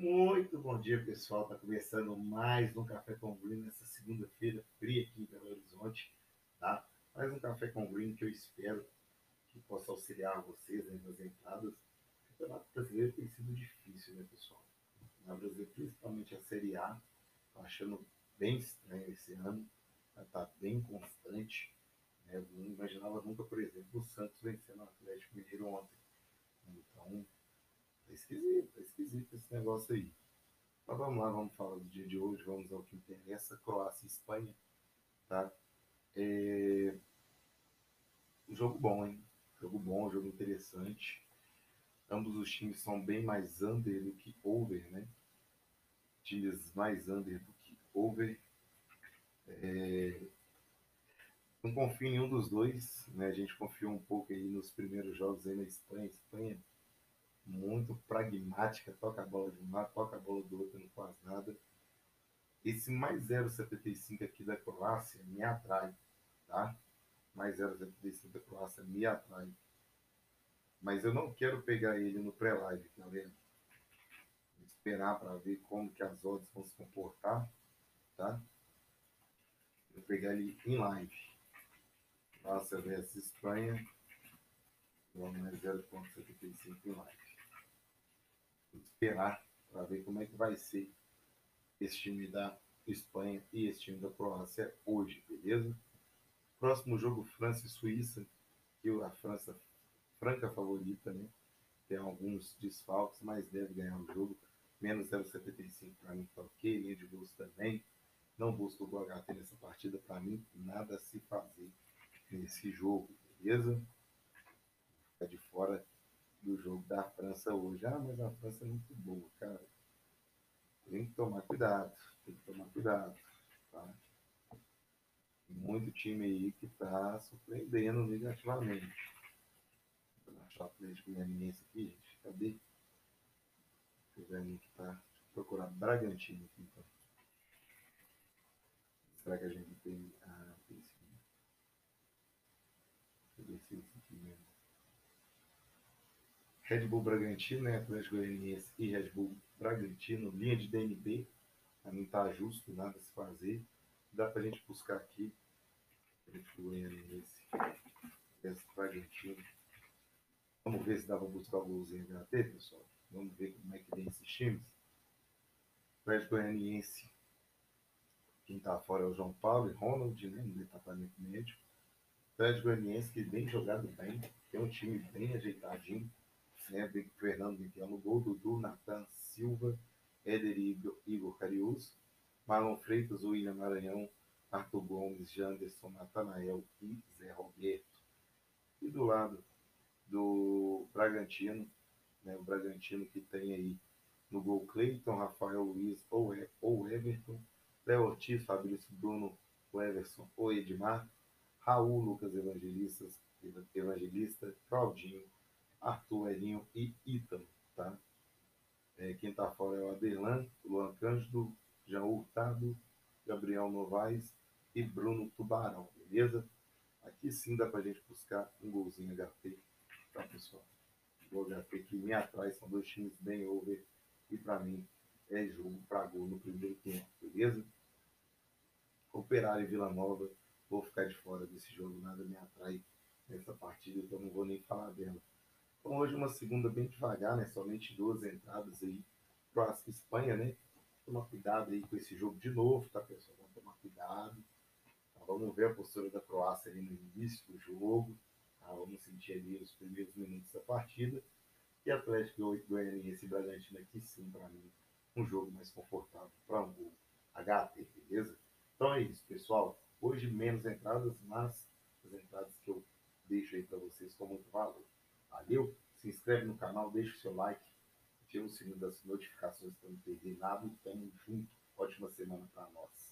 Muito bom dia, pessoal. Está começando mais um Café com Green nessa segunda-feira fria aqui em Belo Horizonte, tá? Mais um Café com Green que eu espero que possa auxiliar vocês né, nas entradas. O Campeonato Brasileiro tem sido difícil, né, pessoal? Na Brasil, principalmente a Série A, tô achando bem estranho esse ano, tá bem constante. Né? Não imaginava nunca, por exemplo, o Santos vencendo o Atlético Mineiro ontem. Então, Tá esquisito, tá esquisito esse negócio aí. Mas vamos lá, vamos falar do dia de hoje, vamos ao que interessa, Croácia e Espanha, tá? É... Jogo bom, hein? Jogo bom, jogo interessante. Ambos os times são bem mais under do que over, né? Times mais under do que over. É... Não confio em nenhum dos dois, né? A gente confiou um pouco aí nos primeiros jogos aí na Espanha. Espanha muito pragmática, toca a bola de um lado, toca a bola do outro, não faz nada. Esse mais 0,75 aqui da Croácia me atrai, tá? Mais 0,75 da Croácia me atrai. Mas eu não quero pegar ele no pré-live, galera. Vou esperar para ver como que as odds vão se comportar, tá? Vou pegar ele em live. Croácia versus Espanha. Vamos mais 0,75 em live esperar para ver como é que vai ser esse time da Espanha e esse time da Croácia hoje, beleza? Próximo jogo França e Suíça, que a França franca favorita, né? Tem alguns desfalques, mas deve ganhar o jogo. Menos 0,75 para mim tá ok, linha de gols também. Não busco o HT nessa partida, para mim nada a se fazer nesse jogo, beleza? Fica de fora do jogo da França hoje. Ah, mas a França é muito boa, cara. Tem que tomar cuidado, tem que tomar cuidado, tá? Muito time aí que tá surpreendendo negativamente. Vou achar o Atlético Goianiense aqui, gente. Cadê? O velhinho que tá. Deixa eu procurar Bragantino aqui, então. Será que a gente tem sim. Deixa eu ver se é esse aqui mesmo. Red Bull Bragantino, né? Atlético Goianiense e Red Bull Bragantino, linha de DNB, para não tá justo, nada a se fazer. Dá para a gente buscar aqui, Atlético Goianiense versus Bragantino. Vamos ver se dá para buscar o golzinho HT, pessoal. Vamos ver como é que vem esses times. Atlético Goianiense, quem está fora é o João Paulo e Ronald, né? No departamento médico. Atlético Goianiense que vem jogado bem, tem um time bem ajeitadinho né, Fernando Miguel no gol, Dudu, Natan Silva, Éder Igor, Igor Carius, Marlon Freitas, William Maranhão, Arthur Gomes, Janderson, Natanael e Zé Roberto. E do lado do Bragantino, né, o Bragantino que tem aí no gol Cleiton, Rafael Luiz ou, ou Everton, Léo Ortiz, Fabrício Bruno, Everson ou Edmar, Raul Lucas Evangelistas, Evangelista, Claudinho, Arthur Elinho e Ítalo, tá? É, quem tá fora é o Adelan, Luan Cândido, Jean Hurtado, Gabriel Novaes e Bruno Tubarão, beleza? Aqui sim dá pra gente buscar um golzinho HP, tá pessoal? O HP que me atrai, são dois times bem over e para mim é jogo para gol no primeiro tempo, beleza? Operário e Vila Nova, vou ficar de fora desse jogo, nada me atrai nessa partida, então não vou nem falar dela. Então hoje uma segunda bem devagar, né? Somente duas entradas aí para a Espanha, né? Tomar cuidado aí com esse jogo de novo, tá pessoal? Vamos tomar cuidado. Tá? Vamos ver a postura da Croácia ali no início do jogo. Tá? Vamos sentir ali os primeiros minutos da partida. E Atlético Goianiense e Bragantino aqui sim, para mim, um jogo mais confortável para um gol HT, beleza? Então é isso, pessoal. Hoje menos entradas, mas as entradas que eu deixo aí para vocês com muito valor. Valeu? Se inscreve no canal, deixa o seu like, ativa o sininho das notificações para não perder nada e tamo junto. Ótima semana para nós.